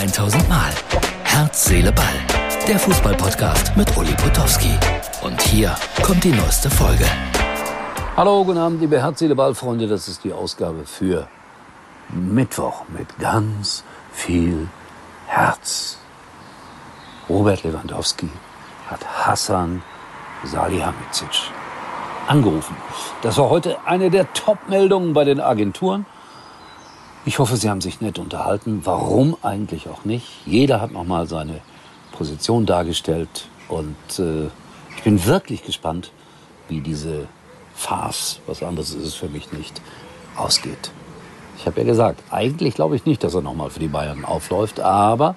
1000 Mal. Herz, Seele, Ball. Der Fußballpodcast mit Uli Potowski. Und hier kommt die neueste Folge. Hallo, guten Abend, liebe Herz, Seele, Ball Freunde. Das ist die Ausgabe für Mittwoch mit ganz viel Herz. Robert Lewandowski hat Hassan Salihamidzic angerufen. Das war heute eine der Top-Meldungen bei den Agenturen. Ich hoffe, Sie haben sich nett unterhalten. Warum eigentlich auch nicht? Jeder hat nochmal seine Position dargestellt und äh, ich bin wirklich gespannt, wie diese Farce, was anderes ist es für mich nicht, ausgeht. Ich habe ja gesagt, eigentlich glaube ich nicht, dass er nochmal für die Bayern aufläuft, aber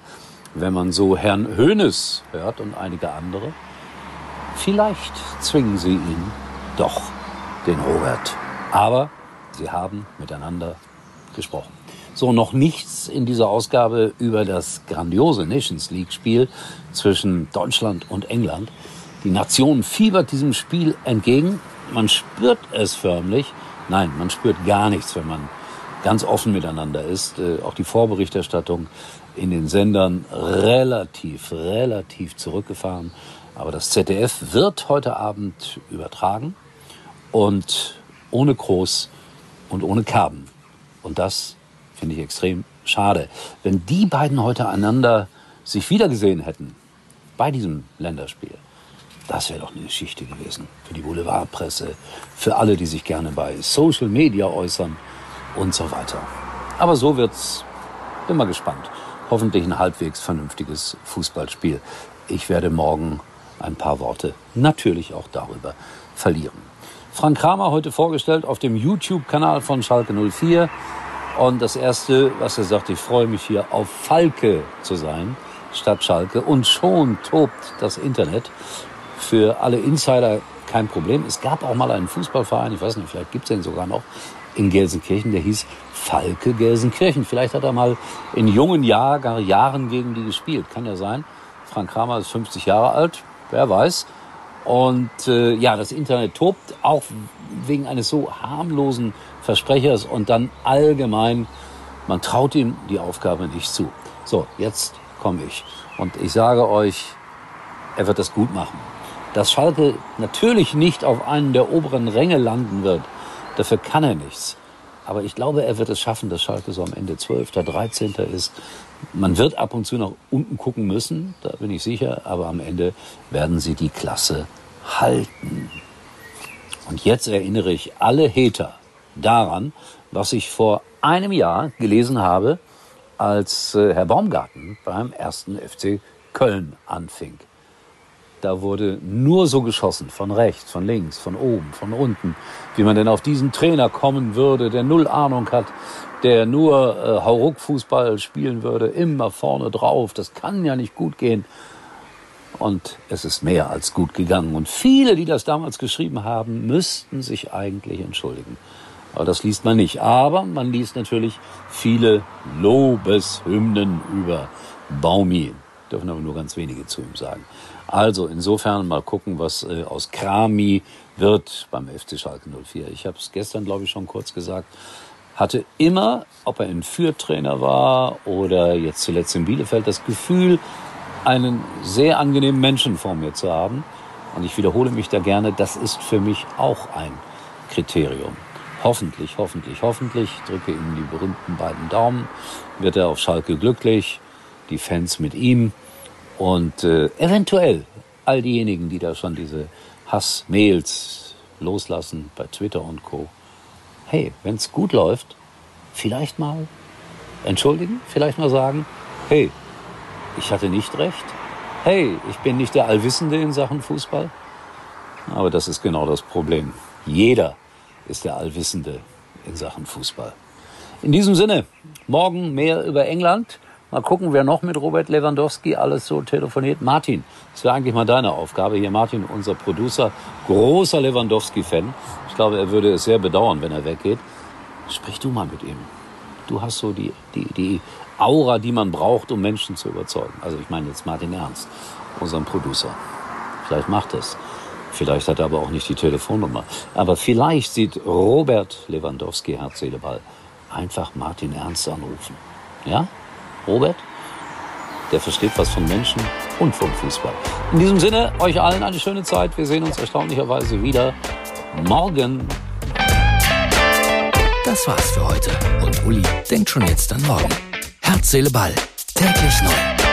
wenn man so Herrn Hoeneß hört und einige andere, vielleicht zwingen sie ihn doch, den Robert. Aber sie haben miteinander gesprochen. So, noch nichts in dieser Ausgabe über das grandiose Nations League-Spiel zwischen Deutschland und England. Die Nation fiebert diesem Spiel entgegen. Man spürt es förmlich. Nein, man spürt gar nichts, wenn man ganz offen miteinander ist. Äh, auch die Vorberichterstattung in den Sendern relativ, relativ zurückgefahren. Aber das ZDF wird heute Abend übertragen und ohne Groß und ohne Kerben. Und das finde ich extrem schade. Wenn die beiden heute einander sich wiedergesehen hätten bei diesem Länderspiel, das wäre doch eine Geschichte gewesen für die Boulevardpresse, für alle, die sich gerne bei Social Media äußern und so weiter. Aber so wird's. Mal gespannt. Hoffentlich ein halbwegs vernünftiges Fußballspiel. Ich werde morgen ein paar Worte natürlich auch darüber verlieren. Frank Kramer heute vorgestellt auf dem YouTube-Kanal von Schalke 04. Und das Erste, was er sagt, ich freue mich hier auf Falke zu sein, statt Schalke. Und schon tobt das Internet. Für alle Insider kein Problem. Es gab auch mal einen Fußballverein, ich weiß nicht, vielleicht gibt es den sogar noch, in Gelsenkirchen, der hieß Falke Gelsenkirchen. Vielleicht hat er mal in jungen Jahr, Jahren gegen die gespielt. Kann ja sein. Frank Kramer ist 50 Jahre alt, wer weiß. Und äh, ja, das Internet tobt auch wegen eines so harmlosen Versprechers und dann allgemein, man traut ihm die Aufgabe nicht zu. So, jetzt komme ich. Und ich sage euch, er wird das gut machen. Dass Schalke natürlich nicht auf einen der oberen Ränge landen wird, dafür kann er nichts. Aber ich glaube, er wird es schaffen, dass Schalke so am Ende 12., 13. ist. Man wird ab und zu nach unten gucken müssen, da bin ich sicher, aber am Ende werden sie die Klasse halten. Und jetzt erinnere ich alle Hater daran, was ich vor einem Jahr gelesen habe, als äh, Herr Baumgarten beim ersten FC Köln anfing. Da wurde nur so geschossen, von rechts, von links, von oben, von unten, wie man denn auf diesen Trainer kommen würde, der null Ahnung hat, der nur äh, Hauruck-Fußball spielen würde, immer vorne drauf. Das kann ja nicht gut gehen. Und es ist mehr als gut gegangen. Und viele, die das damals geschrieben haben, müssten sich eigentlich entschuldigen. Aber das liest man nicht. Aber man liest natürlich viele Lobeshymnen über Baumi. Dürfen aber nur ganz wenige zu ihm sagen. Also insofern mal gucken, was äh, aus Krami wird beim FC Schalke 04. Ich habe es gestern, glaube ich, schon kurz gesagt. Hatte immer, ob er ein Führtrainer war oder jetzt zuletzt in Bielefeld, das Gefühl, einen sehr angenehmen Menschen vor mir zu haben. Und ich wiederhole mich da gerne, das ist für mich auch ein Kriterium. Hoffentlich, hoffentlich, hoffentlich, drücke ihm die berühmten beiden Daumen, wird er auf Schalke glücklich, die Fans mit ihm. Und äh, eventuell all diejenigen, die da schon diese Hassmails loslassen bei Twitter und Co. Hey, wenn es gut läuft, vielleicht mal entschuldigen, vielleicht mal sagen, hey, ich hatte nicht recht. Hey, ich bin nicht der Allwissende in Sachen Fußball. Aber das ist genau das Problem. Jeder ist der Allwissende in Sachen Fußball. In diesem Sinne, morgen mehr über England. Mal gucken, wer noch mit Robert Lewandowski alles so telefoniert. Martin, das wäre eigentlich mal deine Aufgabe. Hier Martin, unser Producer, großer Lewandowski-Fan. Ich glaube, er würde es sehr bedauern, wenn er weggeht. Sprich du mal mit ihm. Du hast so die, die, die Aura, die man braucht, um Menschen zu überzeugen. Also ich meine jetzt Martin Ernst, unseren Producer. Vielleicht macht es. Vielleicht hat er aber auch nicht die Telefonnummer. Aber vielleicht sieht Robert Lewandowski, Herz, Seele, Ball, einfach Martin Ernst anrufen. Ja? Robert, der versteht was von Menschen und vom Fußball. In diesem Sinne, euch allen eine schöne Zeit. Wir sehen uns erstaunlicherweise wieder morgen. Das war's für heute. Und Uli denkt schon jetzt an morgen. Herz, Seele, Ball. Täglich neu.